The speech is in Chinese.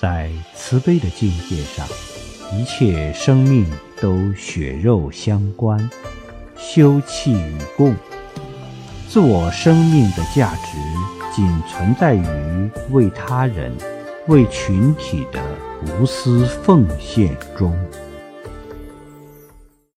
在慈悲的境界上一切生命都血肉相关休戚与共。自我生命的价值仅存在于为他人为群体的无私奉献中。